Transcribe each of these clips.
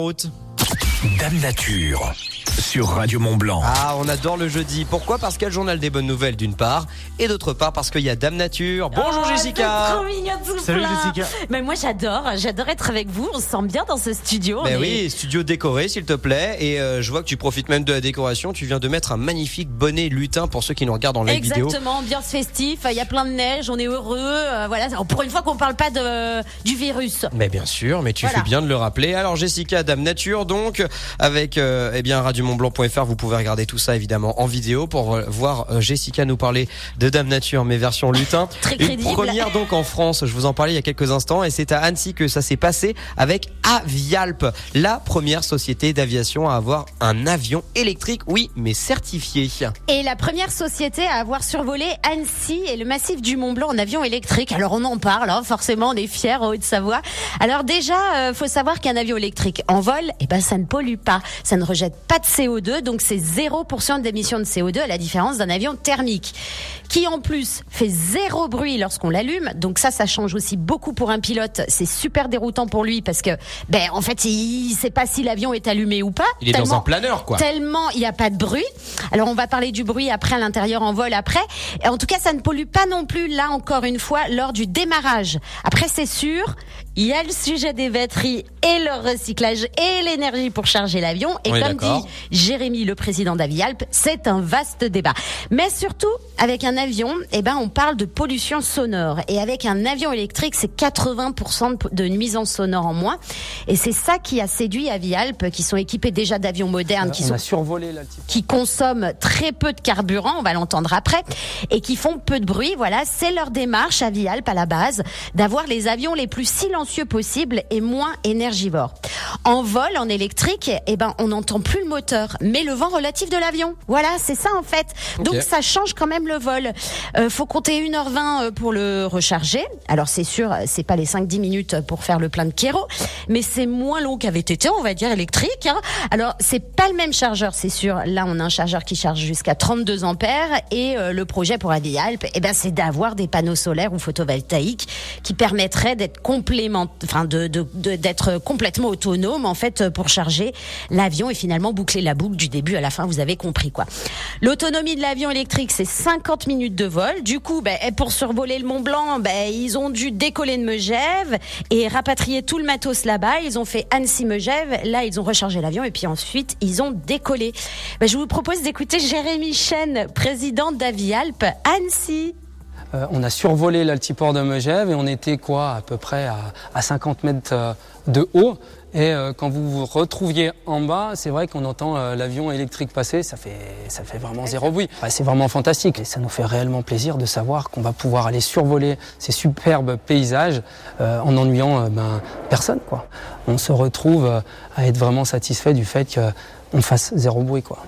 route. Dame Nature sur Radio Mont Blanc. Ah, on adore le jeudi. Pourquoi Parce qu'il y a le journal des bonnes nouvelles d'une part, et d'autre part parce qu'il y a Dame Nature. Bonjour Oh, Jessica. c'est trop mignon tout Salut, plein. Jessica. Mais moi j'adore, j'adore être avec vous. On se sent bien dans ce studio. Ben On est- oui, studio décoré s'il te plaît. Et euh, je vois que tu profites même de la décoration. Tu viens de mettre un magnifique bonnet lutin pour ceux qui nous regardent en live vidéo. Exactement, ambiance festif. Il y a plein de neige, on est heureux. euh, voilà, pour une fois qu'on parle pas de du virus. Mais bien sûr, mais tu Voilà. fais bien de le rappeler. Alors Jessica, Dame Nature, donc avec euh, eh bien radiomontblanc.fr, vous pouvez regarder tout ça évidemment en vidéo pour euh, voir euh, Jessica nous parler de Dame Nature, mais version lutin. Très Une crédible. première donc en France. Je vous en parlais il y a quelques instants et c'est à Annecy que ça s'est passé avec Avialp, la première société d'aviation à avoir un avion électrique, oui, mais certifié. Et la première société à avoir survolé Annecy et le massif du Mont Blanc en avion électrique. Alors on en parle, hein, forcément, on est fiers en Haute-Savoie. Alors déjà, euh, faut savoir qu'un avion électrique en vol, eh ben ça ne pollue pas, ça ne rejette pas de CO2, donc c'est 0% d'émissions de CO2 à la différence d'un avion thermique, qui en plus fait zéro bruit lorsqu'on l'allume. Donc ça, ça change aussi beaucoup pour un pilote. C'est super déroutant pour lui parce que, ben en fait, il sait pas si l'avion est allumé ou pas. Il est dans un planeur quoi. Tellement il n'y a pas de bruit. Alors on va parler du bruit après à l'intérieur en vol après. Et en tout cas, ça ne pollue pas non plus là encore une fois lors du démarrage. Après c'est sûr, il y a le sujet des batteries et leur recyclage et l'énergie pour charger l'avion. Et est comme dit Jérémy, le président d'Avialp, c'est un vaste débat. Mais surtout, avec un avion, eh ben, on parle de pollution sonore. Et avec un avion électrique, c'est 80% de, nuisances sonores en moins. Et c'est ça qui a séduit Avialp, qui sont équipés déjà d'avions modernes, qui on sont survolé qui consomment très peu de carburant, on va l'entendre après, et qui font peu de bruit. Voilà, c'est leur démarche à Vialp à la base d'avoir les avions les plus silencieux possibles et moins énergivores. En vol, en électrique, eh ben, on n'entend plus le moteur, mais le vent relatif de l'avion. Voilà, c'est ça en fait. Donc ça change quand même le vol. Euh, faut compter 1h20 pour le recharger. Alors c'est sûr, c'est pas les 5-10 minutes pour faire le plein de kéro, mais c'est moins long qu'avait été, on va dire, électrique. hein. Alors c'est pas le même chargeur, c'est sûr. Là, on a un chargeur qui charge jusqu'à 32 ampères et euh, le projet pour Avialp, eh ben, c'est d'avoir des panneaux solaires ou photovoltaïques qui permettraient d'être complément, enfin de d'être complètement autonome en fait pour charger l'avion et finalement boucler la boucle du début à la fin. Vous avez compris quoi. L'autonomie de l'avion électrique, c'est 50 minutes de vol. Du coup, ben, pour survoler le Mont Blanc, ben, ils ont dû décoller de Megève et rapatrier tout le matos là-bas. Ils ont fait Annecy-Megève. Là, ils ont rechargé l'avion et puis ensuite, ils ont décollé. Ben, je vous propose d'écouter Jérémy Chen, président d'Avialp, Annecy. Euh, on a survolé l'altiport de Megève et on était quoi à peu près à, à 50 mètres euh, de haut. Et euh, quand vous vous retrouviez en bas, c'est vrai qu'on entend euh, l'avion électrique passer, ça fait, ça fait vraiment zéro bruit. Ouais, c'est vraiment fantastique et ça nous fait réellement plaisir de savoir qu'on va pouvoir aller survoler ces superbes paysages en ennuyant ben, personne. Quoi. On se retrouve à être vraiment satisfait du fait qu'on fasse zéro bruit. Quoi.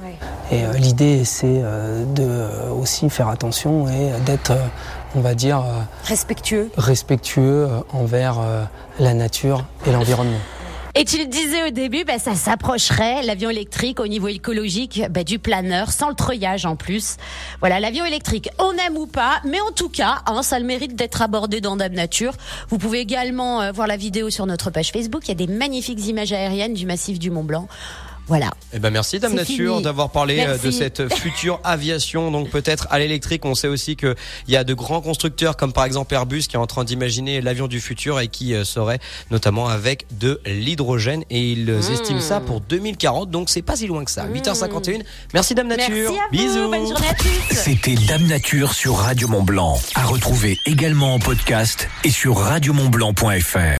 Et euh, l'idée, c'est euh, de euh, aussi faire attention et d'être, euh, on va dire, euh, Respectueux. respectueux euh, envers euh, la nature et l'environnement. Et tu le disais au début, ben, ça s'approcherait, l'avion électrique, au niveau écologique, ben, du planeur, sans le treuillage en plus. Voilà, l'avion électrique, on aime ou pas, mais en tout cas, hein, ça a le mérite d'être abordé dans Dame Nature. Vous pouvez également euh, voir la vidéo sur notre page Facebook. Il y a des magnifiques images aériennes du massif du Mont Blanc. Voilà. Eh ben merci Dame Nature d'avoir parlé euh, de cette future aviation donc peut-être à l'électrique. On sait aussi que il y a de grands constructeurs comme par exemple Airbus qui est en train d'imaginer l'avion du futur et qui euh, serait notamment avec de l'hydrogène et ils Mmh. estiment ça pour 2040 donc c'est pas si loin que ça. 8h51. Merci Dame Nature. Merci à vous. Bisous. Bonne journée à tous. C'était Dame Nature sur Radio Mont Blanc. À retrouver également en podcast et sur radiomontblanc.fr.